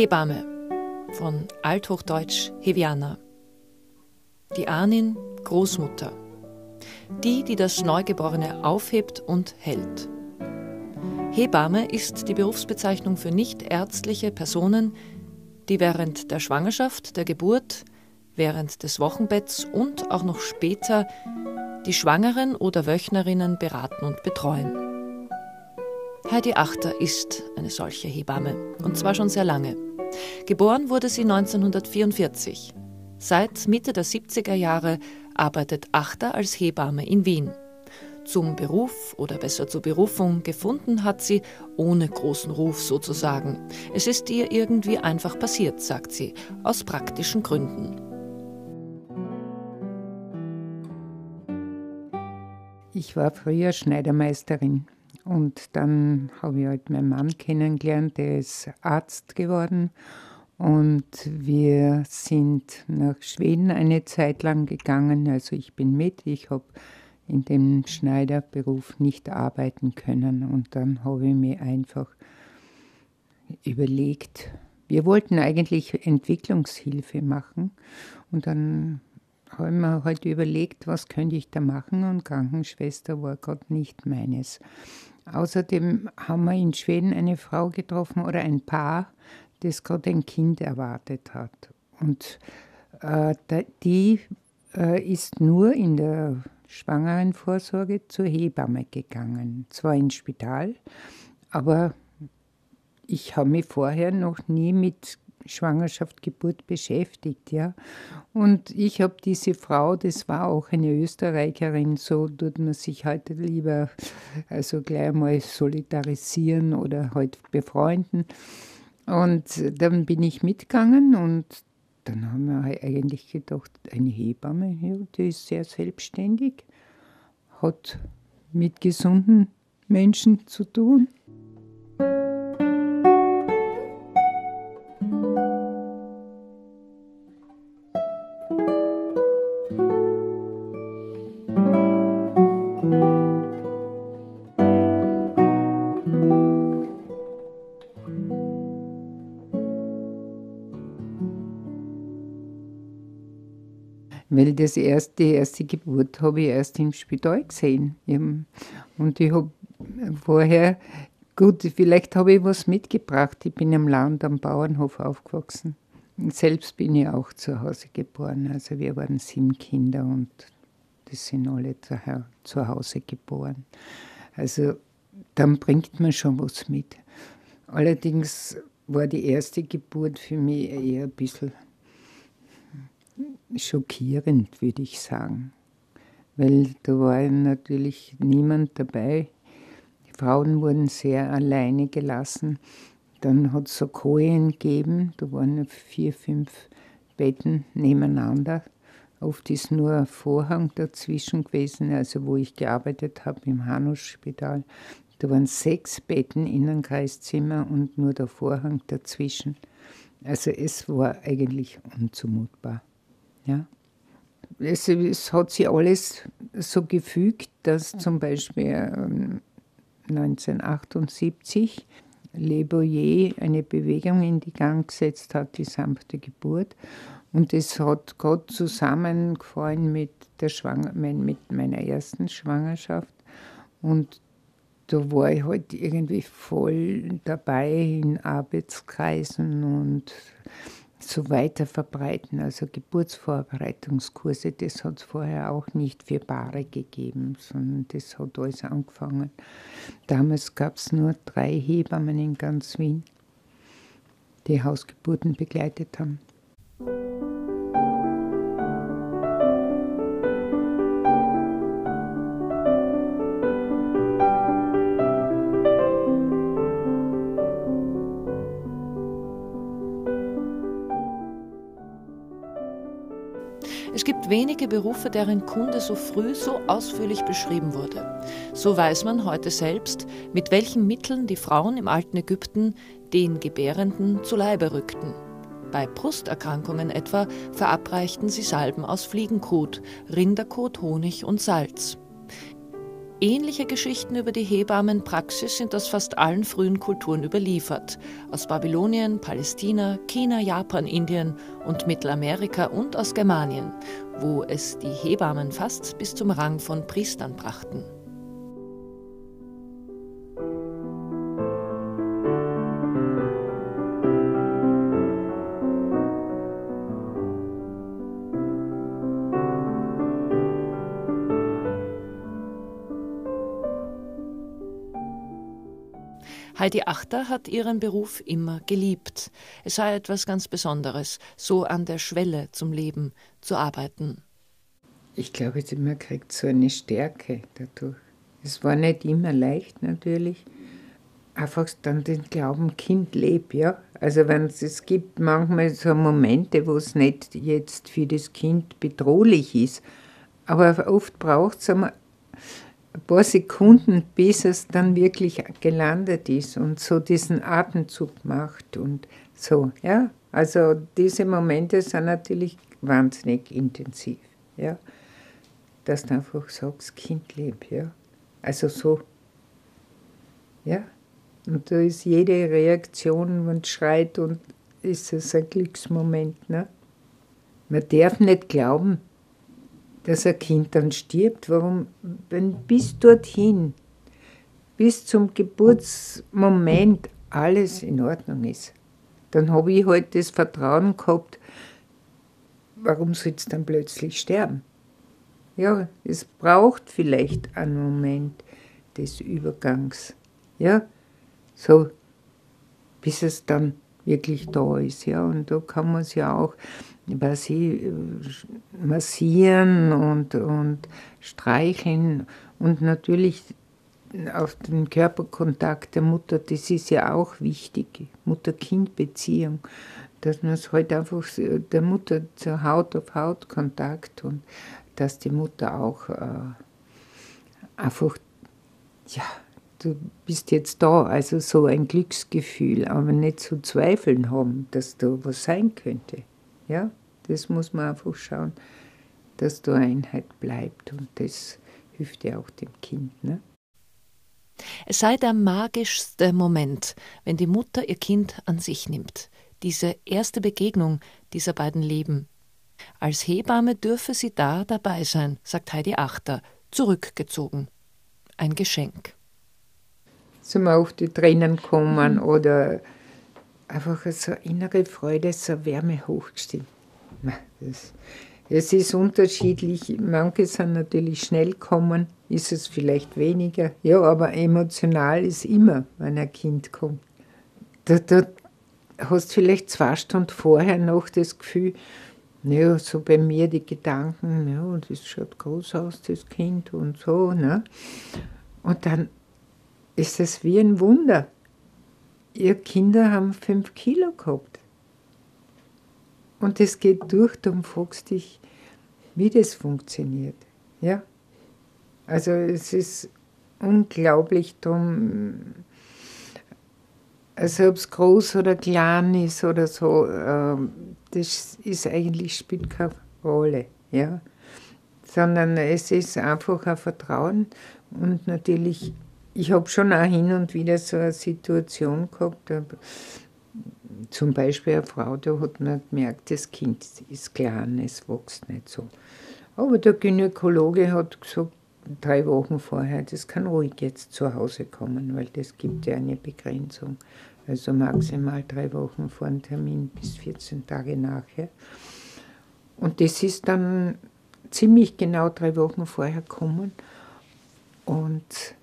Hebamme von Althochdeutsch Heviana. Die Ahnin Großmutter. Die, die das Neugeborene aufhebt und hält. Hebamme ist die Berufsbezeichnung für nichtärztliche Personen, die während der Schwangerschaft, der Geburt, während des Wochenbetts und auch noch später die Schwangeren oder Wöchnerinnen beraten und betreuen. Heidi Achter ist eine solche Hebamme, und zwar schon sehr lange. Geboren wurde sie 1944. Seit Mitte der 70er Jahre arbeitet Achter als Hebamme in Wien. Zum Beruf oder besser zur Berufung gefunden hat sie ohne großen Ruf sozusagen. Es ist ihr irgendwie einfach passiert, sagt sie, aus praktischen Gründen. Ich war früher Schneidermeisterin und dann habe ich halt meinen Mann kennengelernt, der ist Arzt geworden und wir sind nach Schweden eine Zeit lang gegangen. Also ich bin mit, ich habe in dem Schneiderberuf nicht arbeiten können und dann habe ich mir einfach überlegt, wir wollten eigentlich Entwicklungshilfe machen und dann habe ich mir halt überlegt, was könnte ich da machen und Krankenschwester war gerade nicht meines. Außerdem haben wir in Schweden eine Frau getroffen oder ein Paar, das gerade ein Kind erwartet hat. Und äh, die äh, ist nur in der Schwangerenvorsorge zur Hebamme gegangen. Zwar ins Spital, aber ich habe mich vorher noch nie mit Schwangerschaft, Geburt beschäftigt, ja. Und ich habe diese Frau, das war auch eine Österreicherin, so tut man sich heute lieber also gleich mal solidarisieren oder halt befreunden. Und dann bin ich mitgegangen und dann haben wir eigentlich gedacht, eine Hebamme, ja, die ist sehr selbstständig, hat mit gesunden Menschen zu tun. Weil das erste, die erste Geburt habe ich erst im Spital gesehen. Und ich habe vorher, gut, vielleicht habe ich was mitgebracht. Ich bin am Land, am Bauernhof aufgewachsen. Selbst bin ich auch zu Hause geboren. Also wir waren sieben Kinder und das sind alle zu Hause geboren. Also dann bringt man schon was mit. Allerdings war die erste Geburt für mich eher ein bisschen schockierend, würde ich sagen. Weil da war natürlich niemand dabei. Die Frauen wurden sehr alleine gelassen. Dann hat es so Kojen gegeben, da waren vier, fünf Betten nebeneinander. Oft ist nur ein Vorhang dazwischen gewesen, also wo ich gearbeitet habe im Hanus-Spital. Da waren sechs Betten in einem Kreiszimmer und nur der Vorhang dazwischen. Also es war eigentlich unzumutbar. Ja. Es, es hat sich alles so gefügt, dass zum Beispiel 1978 ähm, Le Boyer eine Bewegung in die Gang gesetzt hat, die sanfte Geburt. Und es hat gerade zusammengefallen mit, der Schwang mit meiner ersten Schwangerschaft. Und da war ich halt irgendwie voll dabei in Arbeitskreisen und so weiter verbreiten. Also Geburtsvorbereitungskurse, das hat es vorher auch nicht für Paare gegeben, sondern das hat alles angefangen. Damals gab es nur drei Hebammen in ganz Wien, die Hausgeburten begleitet haben. Wenige Berufe, deren Kunde so früh so ausführlich beschrieben wurde. So weiß man heute selbst, mit welchen Mitteln die Frauen im alten Ägypten den Gebärenden zu Leibe rückten. Bei Brusterkrankungen etwa verabreichten sie Salben aus Fliegenkot, Rinderkot, Honig und Salz. Ähnliche Geschichten über die Hebammenpraxis sind aus fast allen frühen Kulturen überliefert. Aus Babylonien, Palästina, China, Japan, Indien und Mittelamerika und aus Germanien, wo es die Hebammen fast bis zum Rang von Priestern brachten. Heidi Achter hat ihren Beruf immer geliebt. Es sei etwas ganz Besonderes, so an der Schwelle zum Leben zu arbeiten. Ich glaube, man kriegt so eine Stärke dadurch. Es war nicht immer leicht natürlich. Einfach dann den Glauben, Kind lebt, ja. Also wenn es, gibt manchmal so Momente, wo es nicht jetzt für das Kind bedrohlich ist, aber oft braucht es einmal ein paar Sekunden, bis es dann wirklich gelandet ist und so diesen Atemzug macht und so, ja. Also diese Momente sind natürlich wahnsinnig intensiv, ja. Dass du einfach sagst, Kind lebt, ja. Also so, ja. Und da ist jede Reaktion, wenn schreit und ist es ein Glücksmoment, ne. Man darf nicht glauben, dass ein Kind dann stirbt. Warum? Wenn bis dorthin, bis zum Geburtsmoment alles in Ordnung ist, dann habe ich halt das Vertrauen gehabt, warum soll es dann plötzlich sterben? Ja, es braucht vielleicht einen Moment des Übergangs. Ja, so, bis es dann wirklich da ist. Ja, und da kann man es ja auch was äh, massieren und, und streicheln und natürlich auf den Körperkontakt der Mutter, das ist ja auch wichtig, Mutter-Kind-Beziehung, dass man es halt einfach der Mutter zur Haut auf Haut Kontakt und dass die Mutter auch äh, einfach, ja, du bist jetzt da, also so ein Glücksgefühl, aber nicht zu zweifeln haben, dass da was sein könnte. Ja? Das muss man einfach schauen, dass da Einheit bleibt und das hilft ja auch dem Kind. Ne? Es sei der magischste Moment, wenn die Mutter ihr Kind an sich nimmt. Diese erste Begegnung dieser beiden Leben. Als Hebamme dürfe sie da dabei sein, sagt Heidi Achter, zurückgezogen. Ein Geschenk. Zum auf die Tränen kommen mhm. oder einfach so innere Freude, so Wärme hochgestimmt. Das, es ist unterschiedlich. Manche sind natürlich schnell kommen, ist es vielleicht weniger. Ja, aber emotional ist immer, wenn ein Kind kommt. Da, da hast vielleicht zwei Stunden vorher noch das Gefühl, ja, so bei mir die Gedanken, ja, das schaut groß aus, das Kind und so. Ne? Und dann ist es wie ein Wunder. Ihr Kinder haben fünf Kilo gehabt. Und es geht durch, darum fragst dich, wie das funktioniert. Ja? Also es ist unglaublich drum, also ob es groß oder klein ist oder so, ähm, das ist eigentlich spielt keine Rolle, ja. Sondern es ist einfach ein Vertrauen und natürlich, ich habe schon auch hin und wieder so eine Situation gehabt, zum Beispiel eine Frau, da hat man gemerkt, das Kind ist klein, es wächst nicht so. Aber der Gynäkologe hat gesagt, drei Wochen vorher, das kann ruhig jetzt zu Hause kommen, weil das gibt ja eine Begrenzung. Also maximal drei Wochen vor dem Termin bis 14 Tage nachher. Und das ist dann ziemlich genau drei Wochen vorher gekommen. Und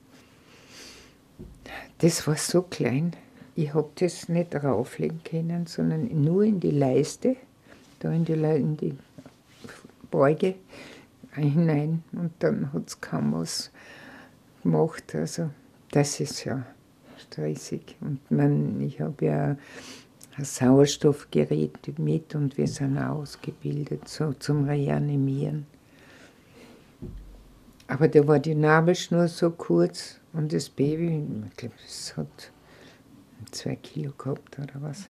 das war so klein, ich habe das nicht rauflegen können, sondern nur in die Leiste, da in die, in die Beuge hinein und dann hat es kaum was gemacht. Also das ist ja stressig. Und man, ich habe ja ein Sauerstoffgerät mit und wir sind ausgebildet so zum Reanimieren. Aber da war die Nabelschnur so kurz und das Baby, ich glaube, es hat zwei Kilo gehabt oder was.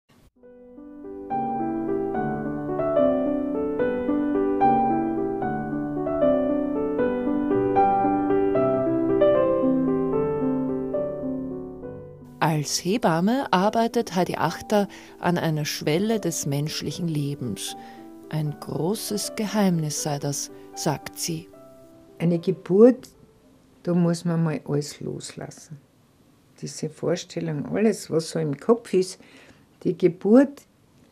Als Hebamme arbeitet Heidi Achter an einer Schwelle des menschlichen Lebens. Ein großes Geheimnis sei das, sagt sie. Eine Geburt, da muss man mal alles loslassen. Diese Vorstellung, alles, was so im Kopf ist, die Geburt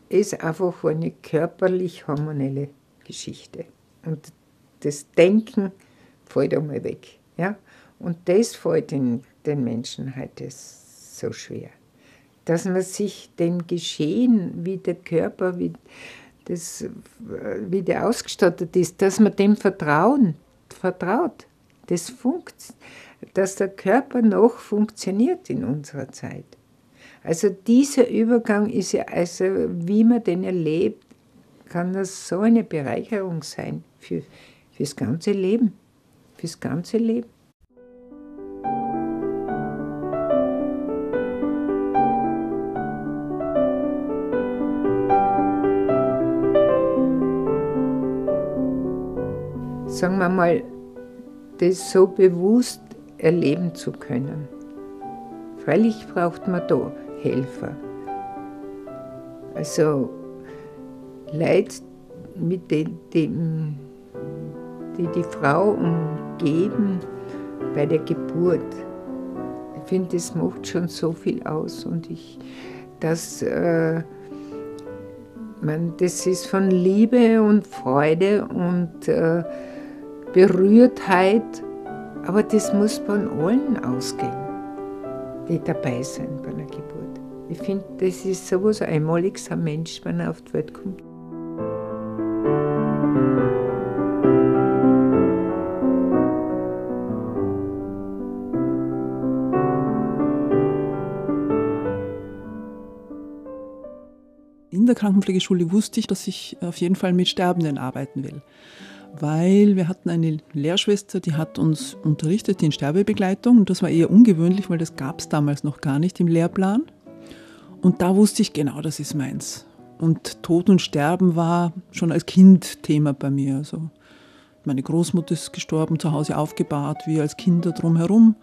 ist einfach eine körperlich-hormonelle Geschichte. Und das Denken fällt einmal weg. Ja? Und das fällt den, den Menschen heute so schwer. Dass man sich dem Geschehen, wie der Körper, wie, das, wie der ausgestattet ist, dass man dem vertrauen, vertraut. Das funkt, dass der Körper noch funktioniert in unserer Zeit. Also dieser Übergang ist ja, also wie man den erlebt, kann das so eine Bereicherung sein für, fürs ganze Leben. Fürs ganze Leben. Sagen wir mal, das so bewusst erleben zu können. Freilich braucht man da Helfer. Also Leute, mit denen, die die Frau umgeben bei der Geburt. Ich finde, das macht schon so viel aus und ich, dass äh, man, das ist von Liebe und Freude und äh, Berührtheit, aber das muss von allen ausgehen, die dabei sind bei einer Geburt. Ich finde, das ist sowas Einmaliges, ein Mensch, wenn er auf die Welt kommt. In der Krankenpflegeschule wusste ich, dass ich auf jeden Fall mit Sterbenden arbeiten will weil wir hatten eine Lehrschwester, die hat uns unterrichtet in Sterbebegleitung und das war eher ungewöhnlich, weil das gab es damals noch gar nicht im Lehrplan. Und da wusste ich genau, das ist meins. Und Tod und Sterben war schon als Kind Thema bei mir. Also meine Großmutter ist gestorben, zu Hause aufgebahrt, wir als Kinder drumherum.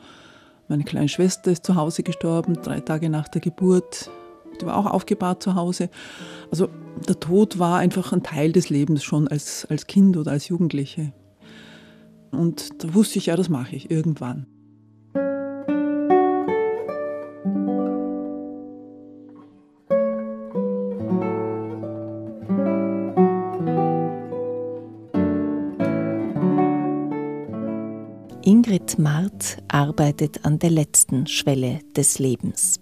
Meine kleine Schwester ist zu Hause gestorben, drei Tage nach der Geburt. Die war auch aufgebahrt zu Hause. Also der Tod war einfach ein Teil des Lebens schon als, als Kind oder als Jugendliche. Und da wusste ich, ja, das mache ich irgendwann. Ingrid Mart arbeitet an der letzten Schwelle des Lebens.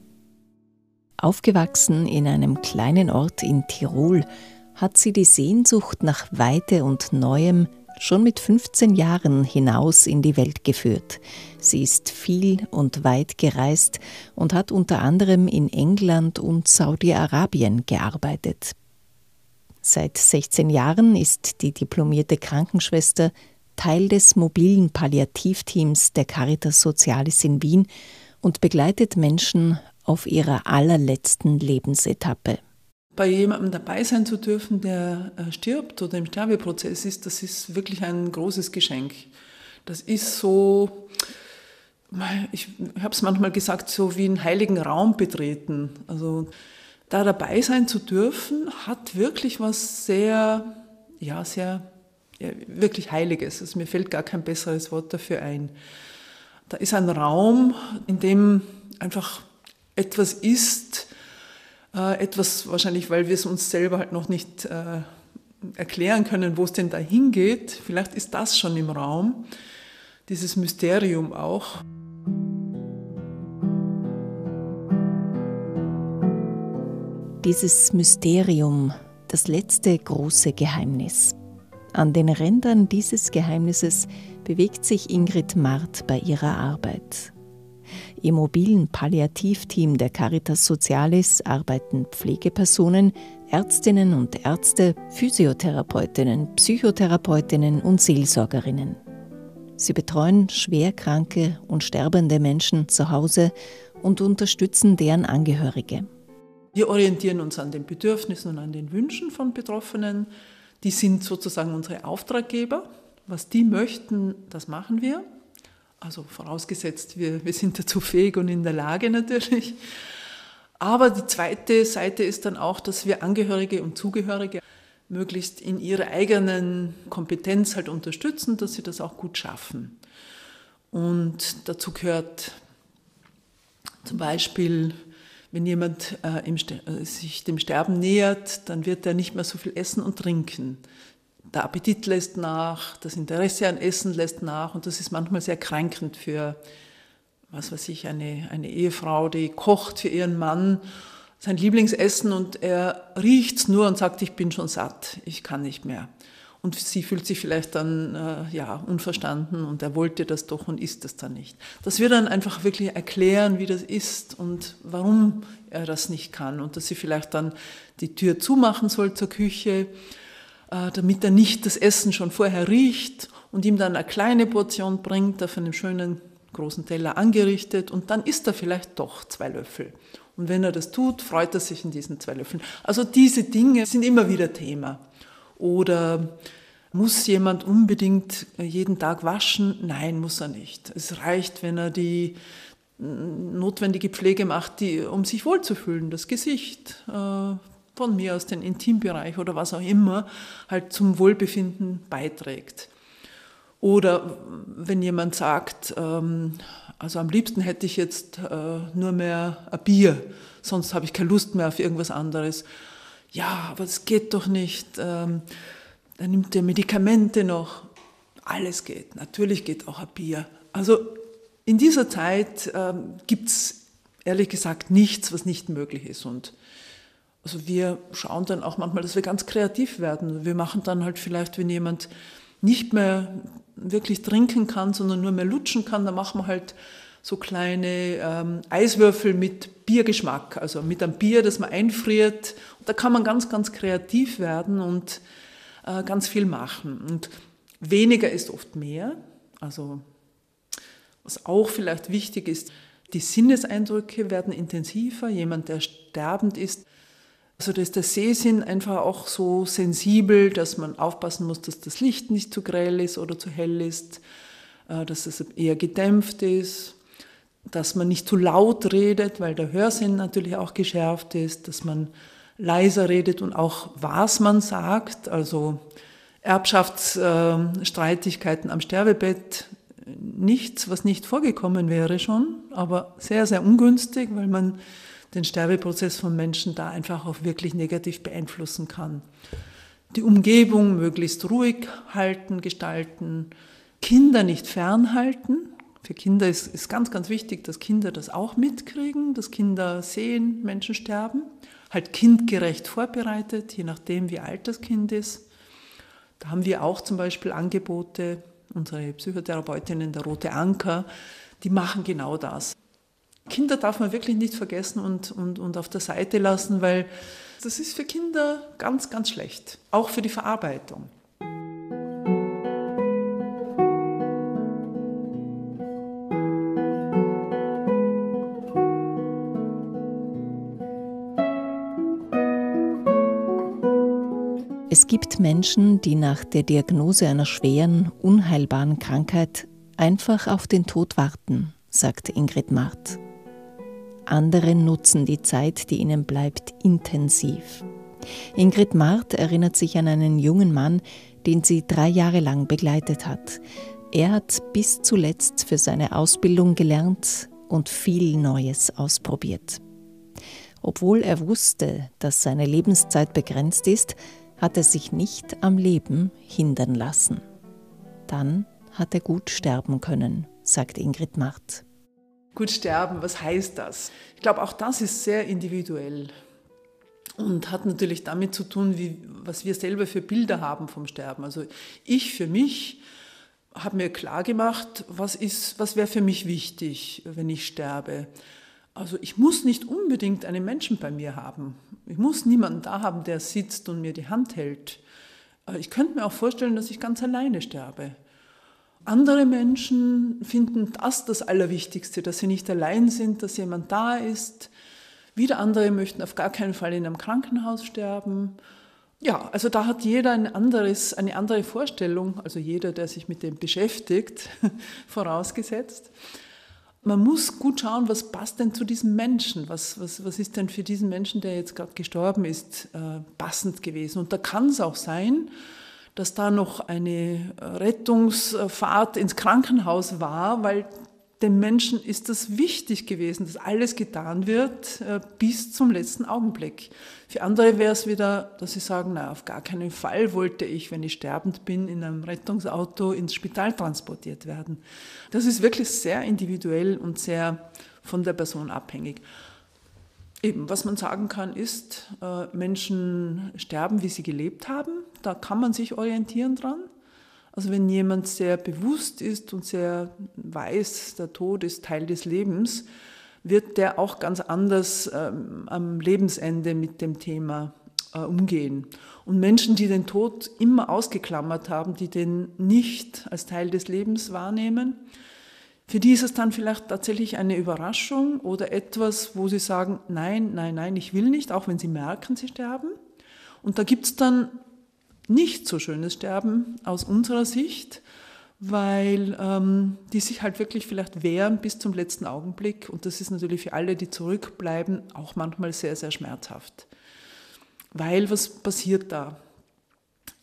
Aufgewachsen in einem kleinen Ort in Tirol, hat sie die Sehnsucht nach Weite und Neuem schon mit 15 Jahren hinaus in die Welt geführt. Sie ist viel und weit gereist und hat unter anderem in England und Saudi-Arabien gearbeitet. Seit 16 Jahren ist die diplomierte Krankenschwester Teil des mobilen Palliativteams der Caritas Socialis in Wien und begleitet Menschen auf ihrer allerletzten Lebensetappe. Bei jemandem dabei sein zu dürfen, der äh, stirbt oder im Sterbeprozess ist, das ist wirklich ein großes Geschenk. Das ist so, ich habe es manchmal gesagt, so wie einen heiligen Raum betreten. Also da dabei sein zu dürfen, hat wirklich was sehr, ja, sehr, ja, wirklich Heiliges. Also mir fällt gar kein besseres Wort dafür ein. Da ist ein Raum, in dem einfach etwas ist, äh, etwas wahrscheinlich, weil wir es uns selber halt noch nicht äh, erklären können, wo es denn da hingeht. Vielleicht ist das schon im Raum, dieses Mysterium auch. Dieses Mysterium, das letzte große Geheimnis. An den Rändern dieses Geheimnisses bewegt sich Ingrid Mart bei ihrer Arbeit. Im mobilen Palliativteam der Caritas Socialis arbeiten Pflegepersonen, Ärztinnen und Ärzte, Physiotherapeutinnen, Psychotherapeutinnen und Seelsorgerinnen. Sie betreuen schwerkranke und sterbende Menschen zu Hause und unterstützen deren Angehörige. Wir orientieren uns an den Bedürfnissen und an den Wünschen von Betroffenen. Die sind sozusagen unsere Auftraggeber. Was die möchten, das machen wir. Also vorausgesetzt, wir, wir sind dazu fähig und in der Lage natürlich. Aber die zweite Seite ist dann auch, dass wir Angehörige und Zugehörige möglichst in ihrer eigenen Kompetenz halt unterstützen, dass sie das auch gut schaffen. Und dazu gehört zum Beispiel, wenn jemand äh, im, äh, sich dem Sterben nähert, dann wird er nicht mehr so viel essen und trinken. Der Appetit lässt nach, das Interesse an Essen lässt nach und das ist manchmal sehr kränkend für, was weiß ich, eine, eine Ehefrau, die kocht für ihren Mann sein Lieblingsessen und er riecht's nur und sagt, ich bin schon satt, ich kann nicht mehr. Und sie fühlt sich vielleicht dann äh, ja, unverstanden und er wollte das doch und isst es dann nicht. Dass wir dann einfach wirklich erklären, wie das ist und warum er das nicht kann und dass sie vielleicht dann die Tür zumachen soll zur Küche, damit er nicht das Essen schon vorher riecht und ihm dann eine kleine Portion bringt, auf einem schönen großen Teller angerichtet und dann isst er vielleicht doch zwei Löffel. Und wenn er das tut, freut er sich in diesen zwei Löffeln. Also diese Dinge sind immer wieder Thema. Oder muss jemand unbedingt jeden Tag waschen? Nein, muss er nicht. Es reicht, wenn er die notwendige Pflege macht, die, um sich wohlzufühlen, das Gesicht, äh, von mir aus den Intimbereich oder was auch immer, halt zum Wohlbefinden beiträgt. Oder wenn jemand sagt, ähm, also am liebsten hätte ich jetzt äh, nur mehr ein Bier, sonst habe ich keine Lust mehr auf irgendwas anderes. Ja, aber es geht doch nicht. Ähm, dann nimmt er Medikamente noch. Alles geht. Natürlich geht auch ein Bier. Also in dieser Zeit ähm, gibt es ehrlich gesagt nichts, was nicht möglich ist. Und also wir schauen dann auch manchmal, dass wir ganz kreativ werden. Wir machen dann halt vielleicht, wenn jemand nicht mehr wirklich trinken kann, sondern nur mehr lutschen kann, dann machen wir halt so kleine ähm, Eiswürfel mit Biergeschmack, also mit einem Bier, das man einfriert. Und da kann man ganz, ganz kreativ werden und äh, ganz viel machen. Und weniger ist oft mehr. Also was auch vielleicht wichtig ist, die Sinneseindrücke werden intensiver. Jemand, der sterbend ist, also da ist der Sehsinn einfach auch so sensibel, dass man aufpassen muss, dass das Licht nicht zu grell ist oder zu hell ist, äh, dass es eher gedämpft ist, dass man nicht zu laut redet, weil der Hörsinn natürlich auch geschärft ist, dass man leiser redet und auch was man sagt, also Erbschaftsstreitigkeiten am Sterbebett, nichts, was nicht vorgekommen wäre schon, aber sehr, sehr ungünstig, weil man den Sterbeprozess von Menschen da einfach auch wirklich negativ beeinflussen kann. Die Umgebung möglichst ruhig halten, gestalten, Kinder nicht fernhalten. Für Kinder ist, ist ganz, ganz wichtig, dass Kinder das auch mitkriegen, dass Kinder sehen, Menschen sterben. Halt kindgerecht vorbereitet, je nachdem, wie alt das Kind ist. Da haben wir auch zum Beispiel Angebote, unsere Psychotherapeutinnen, der Rote Anker, die machen genau das. Kinder darf man wirklich nicht vergessen und, und, und auf der Seite lassen, weil das ist für Kinder ganz, ganz schlecht, auch für die Verarbeitung. Es gibt Menschen, die nach der Diagnose einer schweren, unheilbaren Krankheit einfach auf den Tod warten, sagt Ingrid Marth. Andere nutzen die Zeit, die ihnen bleibt, intensiv. Ingrid Marth erinnert sich an einen jungen Mann, den sie drei Jahre lang begleitet hat. Er hat bis zuletzt für seine Ausbildung gelernt und viel Neues ausprobiert. Obwohl er wusste, dass seine Lebenszeit begrenzt ist, hat er sich nicht am Leben hindern lassen. Dann hat er gut sterben können, sagt Ingrid Marth. Gut sterben, was heißt das? Ich glaube, auch das ist sehr individuell und hat natürlich damit zu tun, wie, was wir selber für Bilder haben vom Sterben. Also ich für mich habe mir klar gemacht, was, was wäre für mich wichtig, wenn ich sterbe. Also ich muss nicht unbedingt einen Menschen bei mir haben. Ich muss niemanden da haben, der sitzt und mir die Hand hält. Äh, ich könnte mir auch vorstellen, dass ich ganz alleine sterbe. Andere Menschen finden das das Allerwichtigste, dass sie nicht allein sind, dass jemand da ist. Wieder andere möchten auf gar keinen Fall in einem Krankenhaus sterben. Ja, also da hat jeder ein anderes, eine andere Vorstellung, also jeder, der sich mit dem beschäftigt, vorausgesetzt. Man muss gut schauen, was passt denn zu diesem Menschen, was, was, was ist denn für diesen Menschen, der jetzt gerade gestorben ist, äh, passend gewesen. Und da kann es auch sein, dass da noch eine Rettungsfahrt ins Krankenhaus war, weil dem Menschen ist das wichtig gewesen, dass alles getan wird äh, bis zum letzten Augenblick. Für andere wäre es wieder, dass sie sagen, na, auf gar keinen Fall wollte ich, wenn ich sterbend bin, in einem Rettungsauto ins Spital transportiert werden. Das ist wirklich sehr individuell und sehr von der Person abhängig. Eben, was man sagen kann, ist, äh, Menschen sterben, wie sie gelebt haben. Da kann man sich orientieren dran. Also wenn jemand sehr bewusst ist und sehr weiß, der Tod ist Teil des Lebens, wird der auch ganz anders ähm, am Lebensende mit dem Thema äh, umgehen. Und Menschen, die den Tod immer ausgeklammert haben, die den nicht als Teil des Lebens wahrnehmen, für die ist es dann vielleicht tatsächlich eine Überraschung oder etwas, wo sie sagen, nein, nein, nein, ich will nicht, auch wenn sie merken, sie sterben. Und da gibt es dann nicht so schönes Sterben aus unserer Sicht, weil ähm, die sich halt wirklich vielleicht wehren bis zum letzten Augenblick. Und das ist natürlich für alle, die zurückbleiben, auch manchmal sehr, sehr schmerzhaft. Weil was passiert da?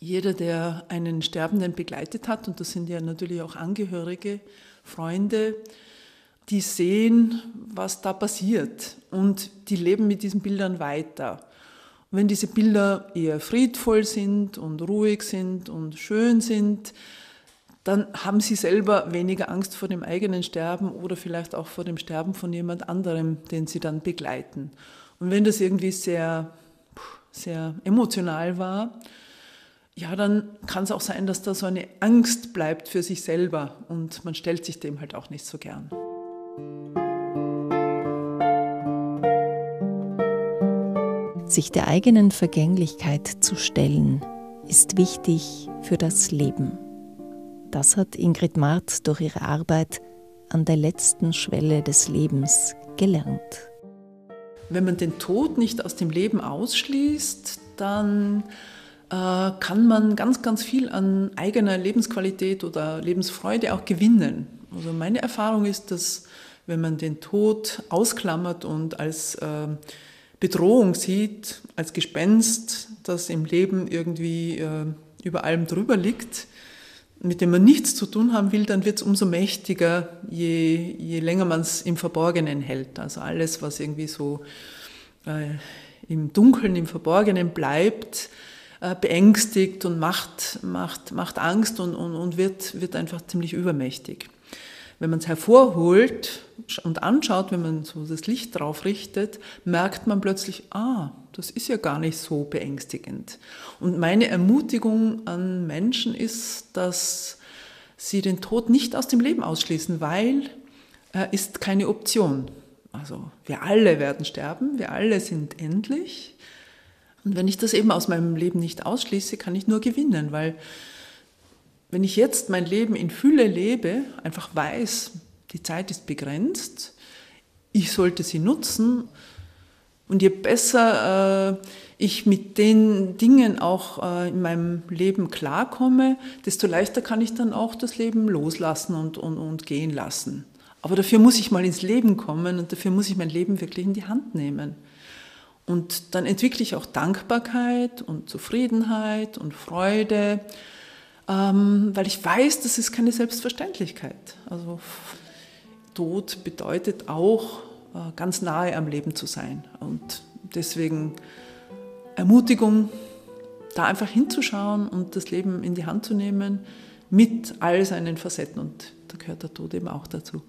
Jeder, der einen Sterbenden begleitet hat, und das sind ja natürlich auch Angehörige, Freunde, die sehen, was da passiert und die leben mit diesen Bildern weiter wenn diese Bilder eher friedvoll sind und ruhig sind und schön sind, dann haben sie selber weniger Angst vor dem eigenen Sterben oder vielleicht auch vor dem Sterben von jemand anderem, den sie dann begleiten. Und wenn das irgendwie sehr, sehr emotional war, ja, dann kann es auch sein, dass da so eine Angst bleibt für sich selber und man stellt sich dem halt auch nicht so gern. Sich der eigenen Vergänglichkeit zu stellen, ist wichtig für das Leben. Das hat Ingrid Marth durch ihre Arbeit an der letzten Schwelle des Lebens gelernt. Wenn man den Tod nicht aus dem Leben ausschließt, dann kann man ganz, ganz viel an eigener Lebensqualität oder Lebensfreude auch gewinnen. Also meine Erfahrung ist, dass wenn man den Tod ausklammert und als äh, Bedrohung sieht, als Gespenst, das im Leben irgendwie äh, über allem drüber liegt, mit dem man nichts zu tun haben will, dann wird es umso mächtiger, je, je länger man es im Verborgenen hält. Also alles, was irgendwie so äh, im Dunkeln, im Verborgenen bleibt, äh, beängstigt und macht, macht, macht Angst und, und, und wird, wird einfach ziemlich übermächtig. Wenn man es hervorholt und anschaut, wenn man so das Licht drauf richtet, merkt man plötzlich, ah, das ist ja gar nicht so beängstigend. Und meine Ermutigung an Menschen ist, dass sie den Tod nicht aus dem Leben ausschließen, weil er ist keine Option. Also wir alle werden sterben, wir alle sind endlich. Und wenn ich das eben aus meinem Leben nicht ausschließe, kann ich nur gewinnen, weil wenn ich jetzt mein Leben in Fülle lebe, einfach weiß, die Zeit ist begrenzt, ich sollte sie nutzen und je besser äh, ich mit den Dingen auch äh, in meinem Leben klarkomme, desto leichter kann ich dann auch das Leben loslassen und, und, und gehen lassen. Aber dafür muss ich mal ins Leben kommen und dafür muss ich mein Leben wirklich in die Hand nehmen. Und dann entwickle ich auch Dankbarkeit und Zufriedenheit und Freude ähm, weil ich weiß, das ist keine Selbstverständlichkeit. Also Tod bedeutet auch, äh, ganz nahe am Leben zu sein. Und deswegen Ermutigung, da einfach hinzuschauen und das Leben in die Hand zu nehmen mit all seinen Facetten. Und da gehört der Tod eben auch dazu.